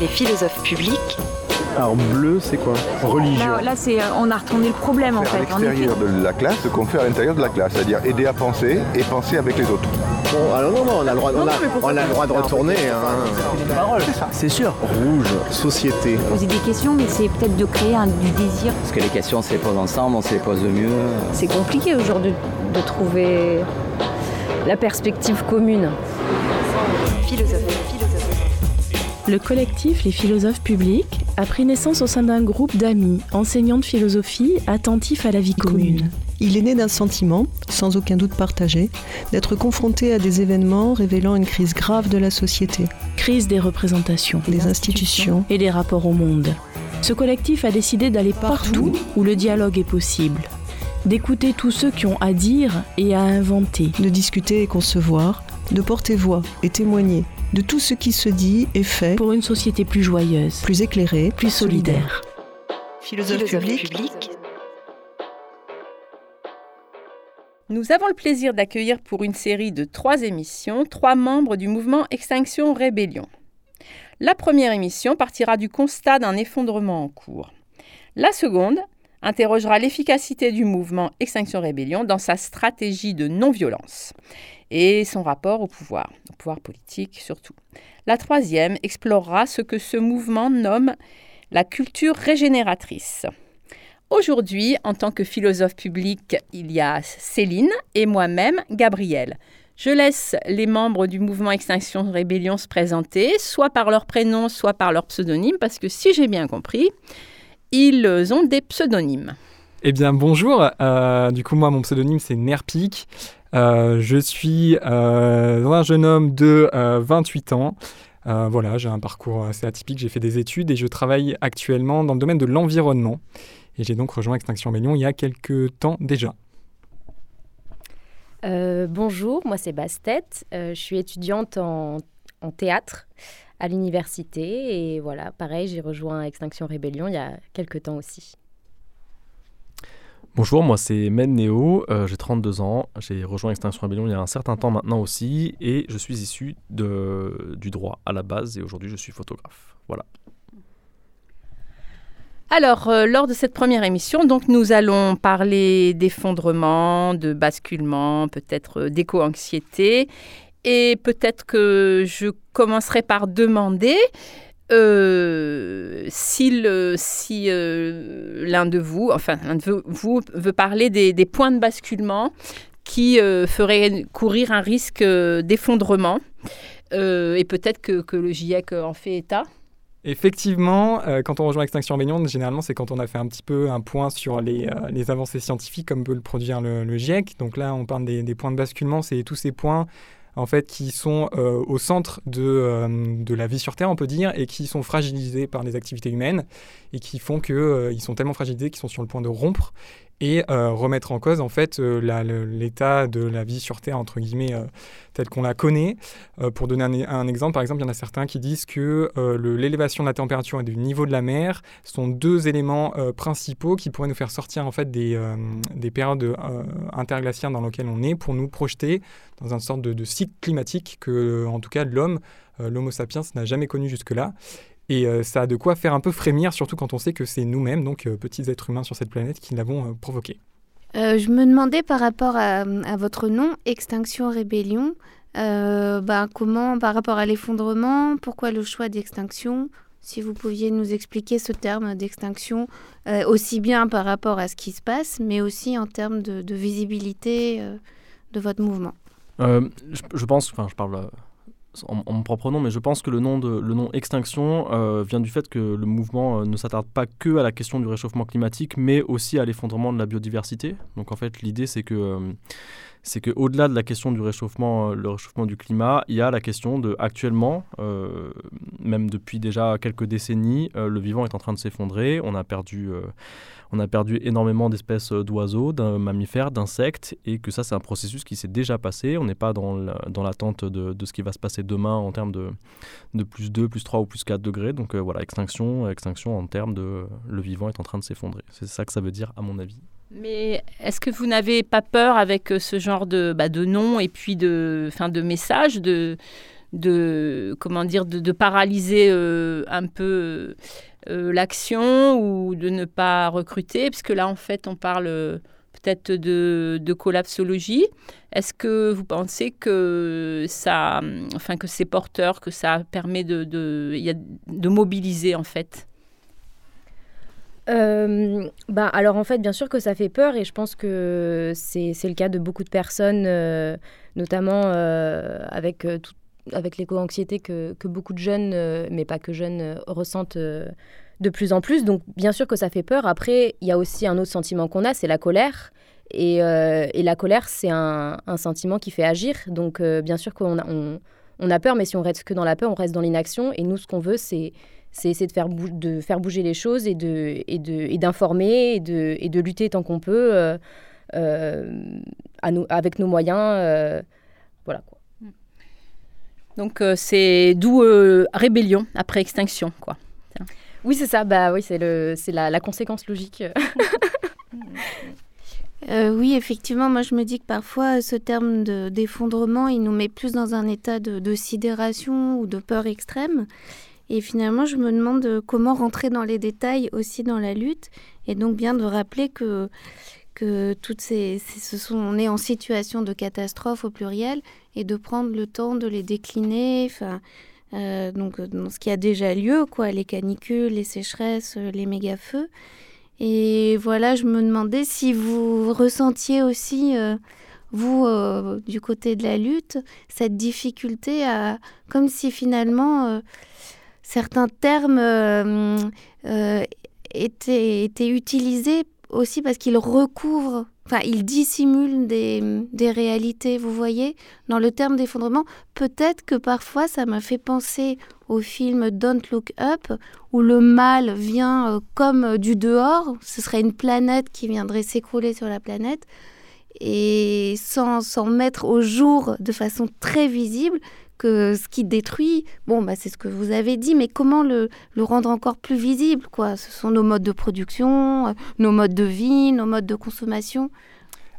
Les philosophes publics. Alors bleu, c'est quoi Religion. Là, là, c'est, on a retourné le problème en Faire à fait. Effet. l'extérieur de la classe ce qu'on fait à l'intérieur de la classe, c'est-à-dire aider à penser et penser avec les autres. Bon, alors non, non, on a le droit, on a, on a le droit de retourner. Hein. C'est sûr. Rouge, société. Poser des questions, mais c'est peut-être de créer un, du désir. Parce que les questions, on se les pose ensemble, on se les pose de mieux. C'est compliqué aujourd'hui de trouver la perspective commune. Philosophe. Le collectif Les philosophes publics a pris naissance au sein d'un groupe d'amis, enseignants de philosophie, attentifs à la vie commune. Il est né d'un sentiment, sans aucun doute partagé, d'être confronté à des événements révélant une crise grave de la société, Crise des représentations des institutions, et des rapports au monde. Ce collectif a décidé d'aller partout où le dialogue est possible, d'écouter tous ceux qui ont à dire et à inventer. de discuter et concevoir, de porter voix et témoigner de tout ce qui se dit et fait, pour une société plus joyeuse, plus éclairé, plus solidaire. Philosophe Philosophe public, public. Nous avons le plaisir d'accueillir pour une série de trois émissions trois membres du mouvement Extinction Rébellion. La première émission partira du constat d'un effondrement en cours. La seconde interrogera l'efficacité du mouvement Extinction Rébellion dans sa stratégie de non-violence et son rapport au pouvoir, au pouvoir politique surtout. La troisième explorera ce que ce mouvement nomme la culture régénératrice. Aujourd'hui, en tant que philosophe public, il y a Céline et moi-même, Gabrielle. Je laisse les membres du mouvement Extinction Rébellion se présenter, soit par leur prénom, soit par leur pseudonyme, parce que si j'ai bien compris, ils ont des pseudonymes. Eh bien bonjour, Euh, du coup moi mon pseudonyme c'est Nerpic. Euh, je suis euh, un jeune homme de euh, 28 ans. Euh, voilà, j'ai un parcours assez atypique, j'ai fait des études et je travaille actuellement dans le domaine de l'environnement. Et j'ai donc rejoint Extinction Rebellion il y a quelques temps déjà. Euh, bonjour, moi c'est Bastet. Euh, je suis étudiante en, en théâtre à l'université et voilà, pareil, j'ai rejoint Extinction Rébellion il y a quelques temps aussi. Bonjour, moi c'est Men Neo, euh, j'ai 32 ans, j'ai rejoint Extinction Rebellion il y a un certain temps maintenant aussi et je suis issu de, du droit à la base et aujourd'hui je suis photographe. Voilà. Alors, euh, lors de cette première émission, donc, nous allons parler d'effondrement, de basculement, peut-être euh, d'éco-anxiété. Et peut-être que je commencerai par demander euh, si, le- si euh, l'un de vous, enfin, vous veut parler des, points de basculement qui euh, feraient courir un risque euh, d'effondrement. Euh, et peut-être que, le GIEC en fait état. Effectivement, euh, quand on rejoint Extinction Rebellion, généralement c'est quand on a fait un petit peu un point sur les, euh, avancées scientifiques comme peut le produire le, GIEC. Donc là on parle des points de basculement, c'est tous ces points en fait qui sont euh, au centre de, euh, de la vie sur Terre on peut dire et qui sont fragilisés par les activités humaines et qui font qu'ils sont tellement fragilisés qu'ils sont sur le point de rompre et euh, remettre en cause en fait euh, l'état de la vie sur Terre entre guillemets euh, qu'on la connaît. Euh, pour donner un, un exemple, par exemple, il y en a certains qui disent que l'élévation de la température et du niveau de la mer sont deux éléments principaux qui pourraient nous faire sortir en fait des, des périodes interglaciaires dans lesquelles on est pour nous projeter dans une sorte de, de cycle climatique que, en tout cas, l'homme, l'Homo sapiens, n'a jamais connu jusque-là. Et euh, ça a de quoi faire un peu frémir, surtout quand on sait que c'est nous-mêmes, donc euh, petits êtres humains sur cette planète, qui l'avons euh, provoqué. Euh, je me demandais par rapport à, à votre nom, Extinction Rébellion, euh, bah, comment par rapport à l'effondrement, pourquoi le choix d'extinction? Si vous pouviez nous expliquer ce terme d'extinction, euh, aussi bien par rapport à ce qui se passe, mais aussi en termes de, de visibilité euh, de votre mouvement. Euh, je, je pense, enfin je parle euh, en, mon propre nom, mais je pense que le nom, de, le nom Extinction euh, vient du fait que le mouvement euh, ne s'attarde pas que à la question du réchauffement climatique, mais aussi à l'effondrement de la biodiversité. Donc en fait, l'idée c'est que euh, c'est que au-delà de la question du réchauffement, euh, le réchauffement du climat, il y a la question de actuellement, euh, même depuis déjà quelques décennies, euh, le vivant est en train de s'effondrer. On a perdu, on a perdu énormément d'espèces d'oiseaux, d'un mammifères, d'insectes, et que ça c'est un processus qui s'est déjà passé. On n'est pas dans la- dans l'attente de, de ce qui va se passer demain en termes de, de plus 2, plus 3 ou plus 4 degrés. Donc voilà, extinction, extinction en termes de le vivant est en train de s'effondrer. C'est ça que ça veut dire à mon avis. Mais est-ce que vous n'avez pas peur avec euh, ce genre de, bah, de nom et puis de, fin, de message de, de comment dire de, paralyser un peu l'action ou de ne pas recruter, puisque là en fait on parle peut-être de, de collapsologie. Est-ce que vous pensez que ça, enfin que c'est porteur, que ça permet de, de, de mobiliser en fait? Euh, bah, alors en fait, bien sûr que ça fait peur et je pense que c'est le cas de beaucoup de personnes, euh, notamment euh, avec, avec l'éco-anxiété que, que, beaucoup de jeunes, mais pas que jeunes, ressentent de plus en plus. Donc bien sûr que ça fait peur. Après, il y a aussi un autre sentiment qu'on a, c'est la colère. Et, et la colère, c'est un, un, sentiment qui fait agir. Donc bien sûr qu'on a, on a peur, mais si on reste que dans la peur, on reste dans l'inaction. Et nous, ce qu'on veut, c'est c'est essayer de faire, de faire bouger les choses et de et de et d'informer et de et de lutter tant qu'on peut euh, euh, à nous, avec nos moyens euh, voilà quoi. donc c'est d'où rébellion après extinction quoi oui c'est ça bah oui c'est le c'est la, la, conséquence logique oui, effectivement, moi je me dis que parfois ce terme d'effondrement, il nous met plus dans un état de, de sidération ou de peur extrême. Et finalement, je me demande euh, comment rentrer dans les détails aussi dans la lutte. Et donc bien de rappeler que, que toutes ces, ce sont, on est en situation de catastrophe au pluriel et de prendre le temps de les décliner. Enfin, euh, donc dans ce qui a déjà lieu, quoi, les canicules, les sécheresses, euh, les méga-feux. Et voilà, je me demandais si vous ressentiez aussi, vous, du côté de la lutte, cette difficulté à, comme si finalement certains termes euh, euh, étaient, étaient, utilisés aussi parce qu'ils recouvrent, enfin, ils dissimulent des, des, réalités, vous voyez. Dans le terme d'effondrement, peut-être que parfois ça m'a fait penser au film Don't Look Up, où le mal vient euh, comme du dehors, ce serait une planète qui viendrait s'écrouler sur la planète, et sans, sans mettre au jour de façon très visible que ce qui détruit, bon, bah, c'est ce que vous avez dit, mais comment le, rendre encore plus visible quoi? Ce sont nos modes de production, euh, nos modes de vie, nos modes de consommation.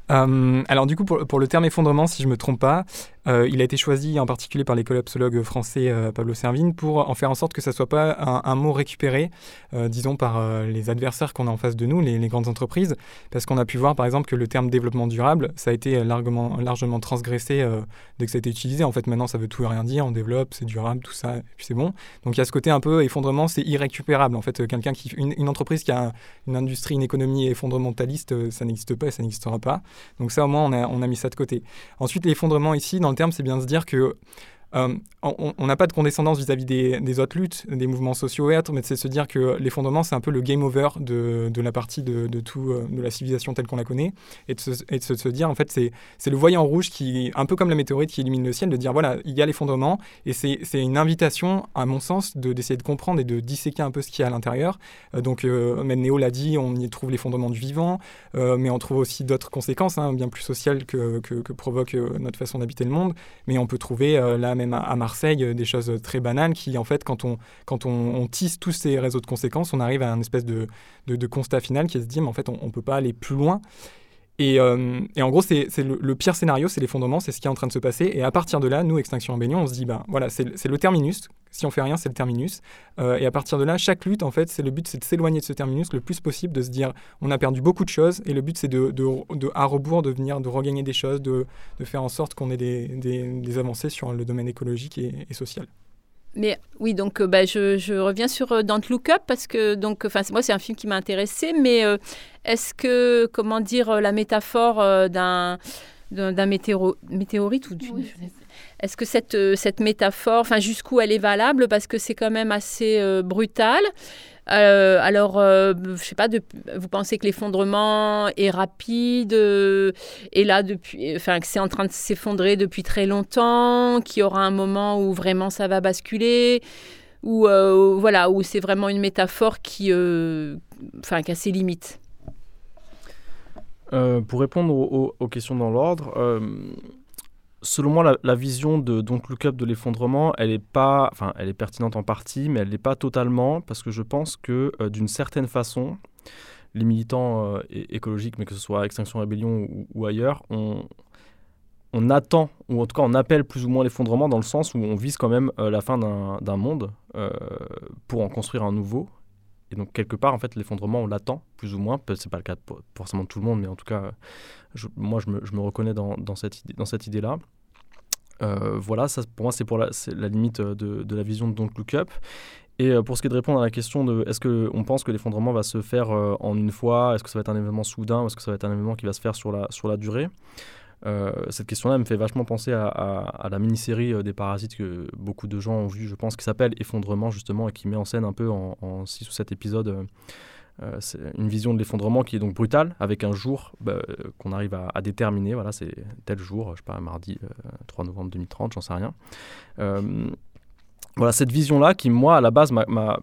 Euh, alors du coup, pour, pour, le terme effondrement, si je me trompe pas, euh, il a été choisi en particulier par les collapsologues français euh, Pablo Servine pour en faire en sorte que ça soit pas un, mot récupéré, euh, disons, par les adversaires qu'on a en face de nous, les, grandes entreprises, parce qu'on a pu voir par exemple que le terme développement durable, ça a été largement, largement transgressé dès que ça a été utilisé. En fait, maintenant, ça veut tout et rien dire, on développe, c'est durable, tout ça, et puis c'est bon. Donc il y a ce côté un peu effondrement, c'est irrécupérable. En fait, quelqu'un qui, une, entreprise qui a une industrie, une économie effondrementaliste, ça n'existe pas et ça n'existera pas. Donc ça, au moins, on a, on a mis ça de côté. Ensuite, l'effondrement ici, dans le terme, c'est bien se dire que euh, on n'a pas de condescendance vis-à-vis des, autres luttes, des mouvements sociaux et autres, mais c'est se dire que l'effondrement, c'est un peu le game over de, la partie de, euh, de la civilisation telle qu'on la connaît, et de se, dire, en fait, c'est le voyant rouge qui, un peu comme la météorite qui illumine le ciel, de dire, voilà, il y a l'effondrement, et c'est une invitation, à mon sens, d'essayer de, comprendre et de disséquer un peu ce qu'il y a à l'intérieur. Euh, donc, même Néo l'a dit, on y trouve l'effondrement du vivant, mais on trouve aussi d'autres conséquences, hein, bien plus sociales que, que provoque notre façon d'habiter le monde, mais on peut trouver la même à, Marseille, euh, des choses très banales qui, en fait, quand on, quand on, tisse tous ces réseaux de conséquences, on arrive à un espèce de, de, constat final qui se dit, mais en fait, on ne peut pas aller plus loin. Et, euh, et, en gros, c'est le, pire scénario, c'est l'effondrement, c'est ce qui est en train de se passer. Et à partir de là, nous, Extinction Rebellion, on se dit, ben voilà, c'est le terminus. Si on fait rien, c'est le terminus. Euh, et à partir de là, chaque lutte, en fait, c'est le but, c'est de s'éloigner de ce terminus le plus possible, de se dire, on a perdu beaucoup de choses. Et le but, c'est de, à rebours, de venir, de regagner des choses, de, faire en sorte qu'on ait des, des, avancées sur le domaine écologique et social. Mais oui, donc euh, bah, je, je, reviens sur euh, Don't Look Up parce que donc, enfin, moi c'est un film qui m'a intéressé, mais euh, est-ce que comment dire la métaphore d'un d'un météorite ou du, est-ce que cette, cette métaphore, enfin jusqu'où elle est valable? Parce que c'est quand même assez brutal. Euh, alors, euh, je sais pas, vous pensez que l'effondrement est rapide euh, et là depuis, enfin que c'est en train de s'effondrer depuis très longtemps, qu'il y aura un moment où vraiment ça va basculer, ou voilà, où c'est vraiment une métaphore qui, enfin, qui a ses limites? pour répondre aux questions dans l'ordre, selon moi, la, vision de donc Look Up de l'effondrement, elle est pas, enfin, elle est pertinente en partie, mais elle n'est pas totalement, parce que je pense que euh, d'une certaine façon, les militants euh, écologiques, mais que ce soit Extinction Rébellion ou, ailleurs, on attend, ou en tout cas on appelle plus ou moins l'effondrement dans le sens où on vise quand même la fin d'un monde pour en construire un nouveau. Et donc quelque part, en fait, l'effondrement, on l'attend plus ou moins. C'est pas le cas forcément de tout le monde, mais en tout cas, moi, je me, je me, reconnais dans, dans cette, idée, idée-là. Euh, voilà, pour moi, c'est pour la, la limite de, de, la vision de Don't Look Up. Et euh, pour ce qui est de répondre à la question de est-ce qu'on pense que l'effondrement va se faire euh, en une fois? Est-ce que ça va être un événement soudain Est-ce que ça va être un événement qui va se faire sur la, sur la durée? Cette question-là me fait vachement penser à, la mini-série des Parasites que beaucoup de gens ont vu, je pense, qui s'appelle Effondrement, justement, et qui met en scène un peu en 6 ou 7 épisodes euh, une vision de l'effondrement qui est donc brutale, avec un jour bah, qu'on arrive à, déterminer. Voilà, c'est tel jour, je sais pas, mardi 3 euh, novembre 2030, j'en sais rien. Euh, voilà, cette vision-là qui, moi, à la base, m'a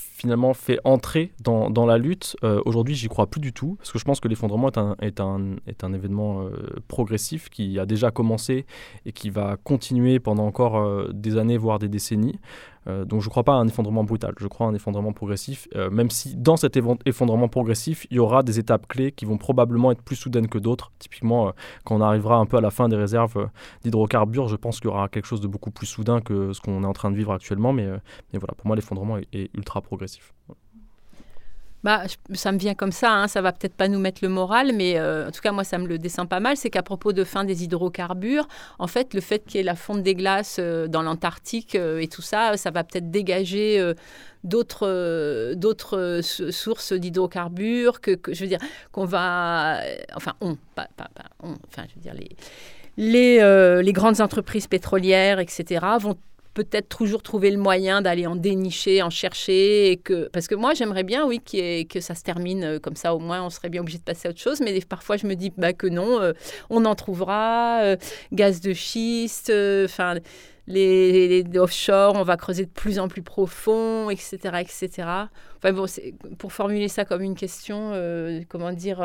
finalement fait entrer dans, dans la lutte. Aujourd'hui, j'y crois plus du tout, parce que je pense que l'effondrement est un, est, un, est un événement progressif qui a déjà commencé et qui va continuer pendant encore des années, voire des décennies. Euh, donc je ne crois pas à un effondrement brutal, je crois à un effondrement progressif, euh, même si dans cet effondrement progressif, il y aura des étapes clés qui vont probablement être plus soudaines que d'autres. Typiquement, euh, quand on arrivera un peu à la fin des réserves d'hydrocarbures, je pense qu'il y aura quelque chose de beaucoup plus soudain que ce qu'on est en train de vivre actuellement, mais, mais voilà, pour moi l'effondrement est ultra progressif. Bah, ça me vient comme ça, hein. ça va peut-être pas nous mettre le moral, mais euh, en tout cas, moi, ça me le descend pas mal. C'est qu'à propos de fin des hydrocarbures, en fait, le fait qu'il y ait la fonte des glaces euh, dans l'Antarctique euh, et tout ça, ça va peut-être dégager d'autres d'autres sources d'hydrocarbures que, je veux dire qu'on va enfin on pas, enfin je veux dire les les, les grandes entreprises pétrolières etc vont peut-être toujours trouver le moyen d'aller en dénicher, en chercher. Parce que moi, j'aimerais bien, oui, que ça se termine euh, comme ça, au moins, on serait bien obligé de passer à autre chose. Mais parfois, je me dis bah, que non, euh, on en trouvera. Euh, gaz de schiste, enfin. Les, les, offshore, on va creuser de plus en plus profond, etc., etc. Enfin bon, pour formuler ça comme une question, comment dire,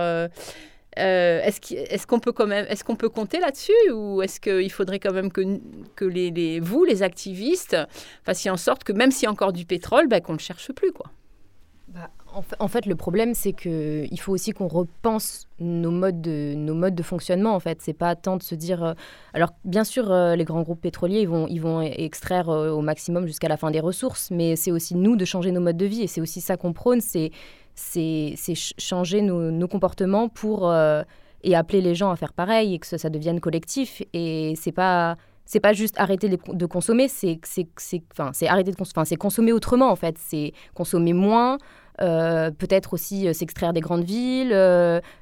euh, est-ce qu'on peut quand même, est-ce qu'on peut compter là-dessus ou est-ce qu'il faudrait quand même que, que les, vous, les activistes, fassiez en sorte que même s'il y a encore du pétrole, ben, qu'on ne le cherche plus quoi bah, en, fait, le problème, c'est qu'il faut aussi qu'on repense nos modes de, nos modes de fonctionnement. En fait, c'est pas tant de se dire. Euh, alors, bien sûr, euh, les grands groupes pétroliers, ils vont, ils vont extraire au maximum jusqu'à la fin des ressources, mais c'est aussi nous de changer nos modes de vie, et c'est aussi ça qu'on prône. C'est c'est changer nos, comportements pour euh, et appeler les gens à faire pareil et que ça, devienne collectif. Et c'est pas c'est pas juste arrêter de consommer, c'est enfin c'est arrêter de consommer, c'est consommer autrement en fait, c'est consommer moins. Euh, peut-être aussi euh, s'extraire des grandes villes,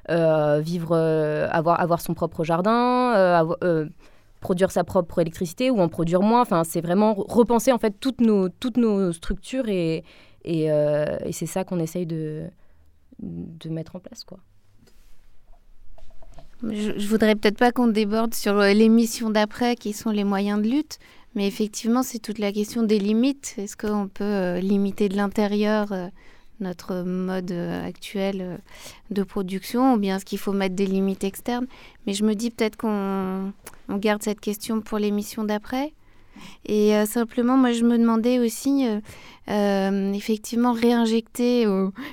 vivre, avoir, avoir son propre jardin, produire sa propre électricité ou en produire moins. Enfin, c'est vraiment repenser en fait toutes nos, toutes nos structures et, euh, et, c'est ça qu'on essaye de, mettre en place. Quoi. Je, je voudrais peut-être pas qu'on déborde sur euh, les missions d'après, qui sont les moyens de lutte, mais effectivement, c'est toute la question des limites. Est-ce qu'on peut euh, limiter de l'intérieur notre mode actuel de production, ou bien est-ce qu'il faut mettre des limites externes? Mais je me dis peut-être qu'on on garde cette question pour les missions d'après. Et euh, simplement, moi, je me demandais aussi, euh, euh, effectivement, réinjecter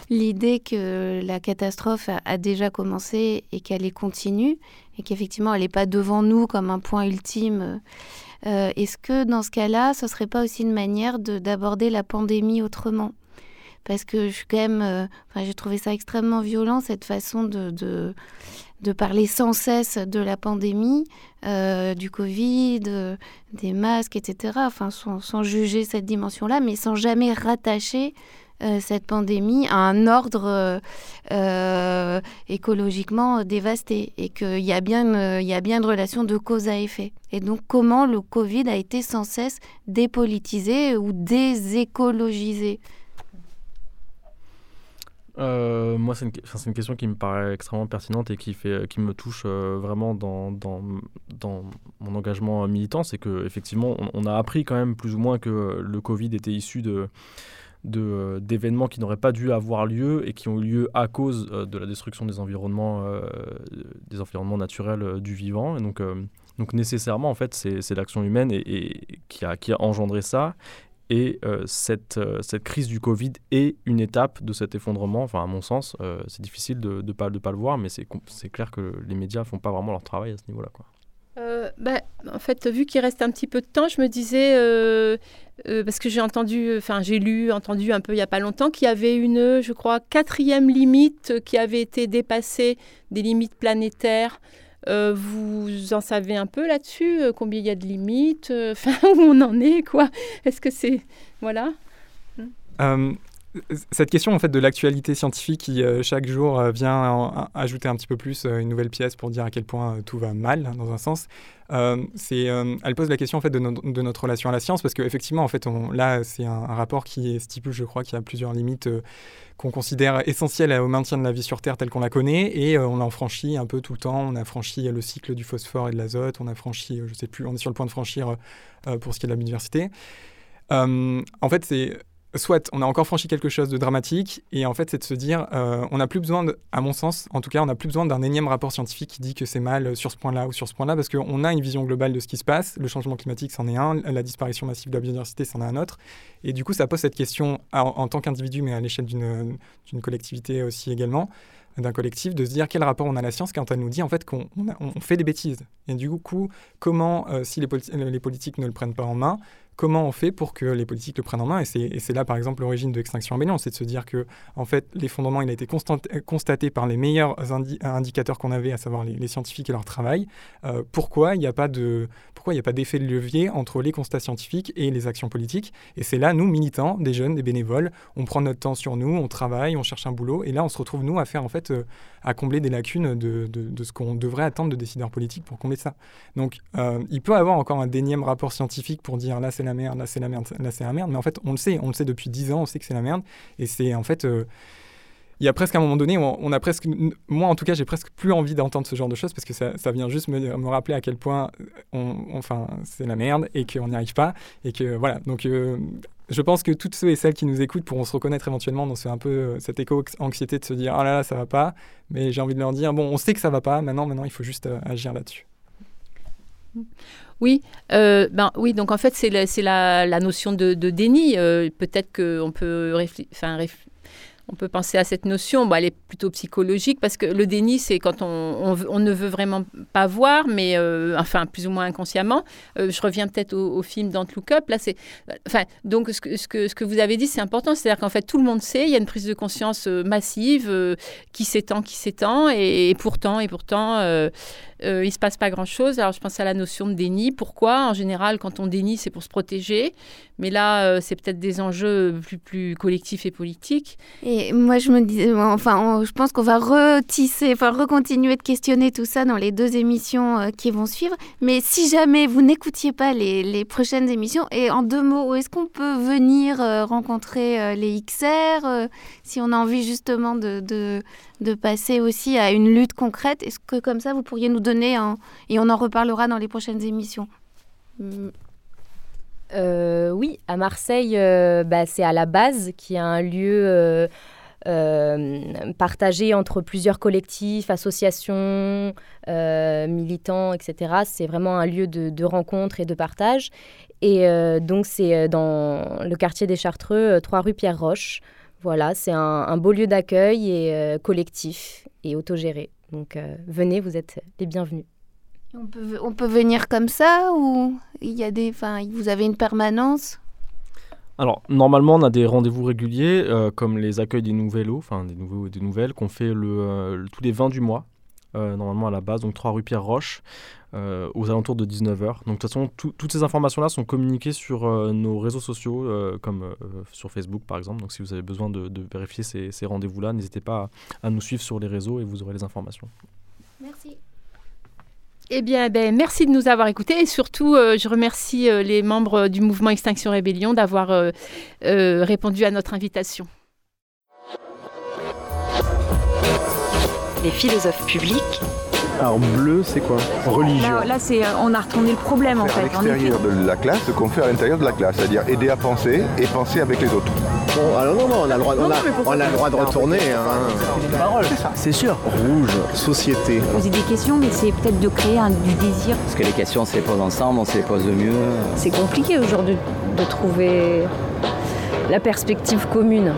l'idée que la catastrophe a, déjà commencé et qu'elle est continue, et qu'effectivement, elle n'est pas devant nous comme un point ultime. Est-ce que dans ce cas-là, ce serait pas aussi une manière d'aborder la pandémie autrement? Parce que je suis quand même, j'ai trouvé ça extrêmement violent cette façon de, de, de parler sans cesse de la pandémie, euh, du Covid, euh, des masques, etc. Enfin, sans, juger cette dimension-là, mais sans jamais rattacher euh, cette pandémie à un ordre écologiquement dévasté et qu'il y, y a bien une relation de cause à effet. Et donc, comment le Covid a été sans cesse dépolitisé ou désécologisé? Euh, moi, c'est une, question qui me paraît extrêmement pertinente et qui, fait, qui me touche euh, vraiment dans, mon engagement militant. C'est qu'effectivement, on, on, a appris quand même plus ou moins que le Covid était issu d'événements qui n'auraient pas dû avoir lieu et qui ont eu lieu à cause euh, de la destruction des environnements, des environnements naturels du vivant. Et donc, nécessairement, en fait, c'est l'action humaine qui a engendré ça. Et euh, cette, euh, cette crise du Covid est une étape de cet effondrement. Enfin, à mon sens, euh, c'est difficile de ne pas, de pas le voir, mais c'est clair que les médias ne font pas vraiment leur travail à ce niveau-là. bah, En fait, vu qu'il reste un petit peu de temps, je me disais, parce que j'ai entendu, enfin j'ai lu, entendu un peu il n'y a pas longtemps, qu'il y avait une, je crois, quatrième limite qui avait été dépassée, des limites planétaires. Euh, vous en savez un peu là-dessus Combien il y a de limites Enfin, où on en est, quoi. Est-ce que c'est... Voilà cette question en fait de l'actualité scientifique qui euh, chaque jour euh, vient ajouter un petit peu plus euh, une nouvelle pièce pour dire à quel point tout va mal hein, dans un sens. c'est, elle pose la question en fait de, notre relation à la science parce qu'effectivement en fait là c'est un, rapport qui stipule je crois qu'il y a plusieurs limites qu'on considère essentielles au maintien de la vie sur Terre telle qu'on la connaît et on en franchit un peu tout le temps. On a franchi le cycle du phosphore et de l'azote. On a franchi je sais plus on est sur le point de franchir pour ce qui est de la biodiversité. en fait c'est soit on a encore franchi quelque chose de dramatique, et en fait, c'est de se dire, euh, on n'a plus besoin, à mon sens, en tout cas, on n'a plus besoin d'un énième rapport scientifique qui dit que c'est mal sur ce point-là ou sur ce point-là, parce qu'on a une vision globale de ce qui se passe. Le changement climatique, c'en est un, la disparition massive de la biodiversité, c'en est un autre. Et du coup, ça pose cette question en, tant qu'individu, mais à l'échelle d'une collectivité aussi également d'un collectif, de se dire quel rapport on a à la science quand elle nous dit en fait qu'on fait des bêtises. Et du coup, comment, euh, si les, les, politiques ne le prennent pas en main, comment on fait pour que les politiques le prennent en main Et c'est là, par exemple, l'origine de Extinction Rebellion, c'est de se dire que, en fait, l'effondrement, il a été constaté par les meilleurs indicateurs qu'on avait, à savoir les, scientifiques et leur travail. Euh, pourquoi il n'y a pas de pourquoi il n'y a pas d'effet de levier entre les constats scientifiques et les actions politiques Et c'est là, nous, militants, des jeunes, des bénévoles, on prend notre temps sur nous, on travaille, on cherche un boulot, et là, on se retrouve, nous, à faire, en fait, euh, à combler des lacunes de, de, ce qu'on devrait attendre de décideurs politiques pour combler ça. Donc, euh, il peut avoir encore un dénième rapport scientifique pour dire là, c'est la merde, là, c'est la merde, là, c'est la merde, mais en fait, on le sait, on le sait depuis 10 ans, on sait que c'est la merde, et c'est en fait. Euh, il y a presque un moment donné, on, a presque, moi en tout cas, j'ai presque plus envie d'entendre ce genre de choses parce que ça, ça vient juste me, me, rappeler à quel point on, enfin, c'est la merde et qu'on n'y arrive pas. Et que voilà, donc euh, je pense que toutes ceux et celles qui nous écoutent pourront se reconnaître éventuellement dans ce, un peu euh, cette éco-anxiété de se dire ah là là, ça va pas. Mais j'ai envie de leur dire bon, on sait que ça va pas, maintenant, maintenant, il faut juste euh, agir là-dessus. Oui, euh, ben, oui, donc en fait, c'est la, la, la, notion de, de déni. Peut-être qu'on peut, enfin, on peut penser à cette notion. Bon, elle est plutôt psychologique parce que le déni, c'est quand on, on, ne veut vraiment pas voir, mais euh, enfin, plus ou moins inconsciemment. Euh, je reviens peut-être au, film Don't Look Up. Là, c'est, enfin, donc ce que, ce, que, ce que vous avez dit, c'est important. C'est-à-dire qu'en fait, tout le monde sait, il y a une prise de conscience euh, massive qui s'étend, qui s'étend, et, pourtant, et pourtant, il ne se passe pas grand-chose. Alors, je pense à la notion de déni. Pourquoi? En général, quand on dénie, c'est pour se protéger. Mais là, c'est peut-être des enjeux plus, plus collectifs et politiques. Et moi, je me dis, enfin, je pense qu'on va retisser, enfin, recontinuer de questionner tout ça dans les deux émissions euh, qui vont suivre. Mais si jamais vous n'écoutiez pas les, les, prochaines émissions, et en deux mots, est-ce qu'on peut venir euh, rencontrer euh, les XR si on a envie justement de, de, de, passer aussi à une lutte concrète? Est-ce que comme ça, vous pourriez nous donner, et on en reparlera dans les prochaines émissions oui, à Marseille, bah, c'est à la base qui a un lieu euh, partagé entre plusieurs collectifs, associations, euh, militants, etc. C'est vraiment un lieu de, rencontre et de partage. Et euh, donc, c'est dans le quartier des Chartreux, 3 rue Pierre-Roche. Voilà, c'est un, beau lieu d'accueil et collectif et autogéré. Donc, venez, vous êtes les bienvenus. On peut, on peut venir comme ça ou il y a des, vous avez une permanence? Alors, normalement, on a des rendez-vous réguliers, euh, comme les accueils des nouvelles enfin des nouveaux des nouvelles, qu'on fait le, tous les 20 du mois, euh, normalement à la base, donc 3 rue Pierre-Roche, euh, aux alentours de 19h. Donc, de toute façon, toutes ces informations-là sont communiquées sur nos réseaux sociaux, comme sur Facebook par exemple. Donc, si vous avez besoin de, vérifier ces, ces rendez-vous-là, n'hésitez pas à, à nous suivre sur les réseaux et vous aurez les informations. Merci. Eh bien, ben, merci de nous avoir écoutés et surtout, euh, je remercie euh, les membres du mouvement Extinction Rébellion d'avoir euh, répondu à notre invitation. Les philosophes publics alors bleu, c'est quoi Religion. Là, c'est, on a retourné le problème en fait. À l'extérieur de la classe, ce qu'on fait à l'intérieur de la classe, c'est-à-dire aider à penser et penser avec les autres. Bon, alors non, non, on a le droit, on a, on a le droit de retourner. Hein. C'est sûr. Rouge, société. Poser des questions, mais c'est peut-être de créer un, du désir. Parce que les questions, on se les pose ensemble, on se les pose de mieux. C'est compliqué aujourd'hui de trouver la perspective commune.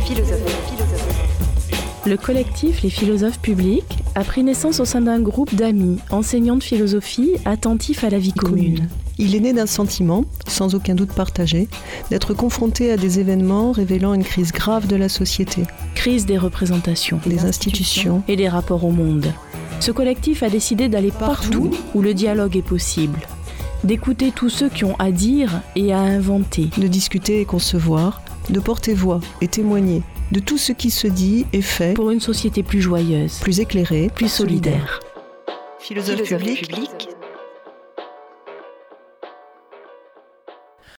Philosophie. Le collectif Les Philosophes Publics a pris naissance au sein d'un groupe d'amis, enseignants de philosophie, attentifs à la vie commune. Il est né d'un sentiment, sans aucun doute partagé, d'être confronté à des événements révélant une crise grave de la société. Crise des représentations, des institutions et des rapports au monde. Ce collectif a décidé d'aller partout où le dialogue est possible, d'écouter tous ceux qui ont à dire et à inventer, de discuter et concevoir, de porter voix et témoigner de tout ce qui se dit et fait pour une société plus joyeuse, plus éclairée, plus solidaire. Philosophe, public,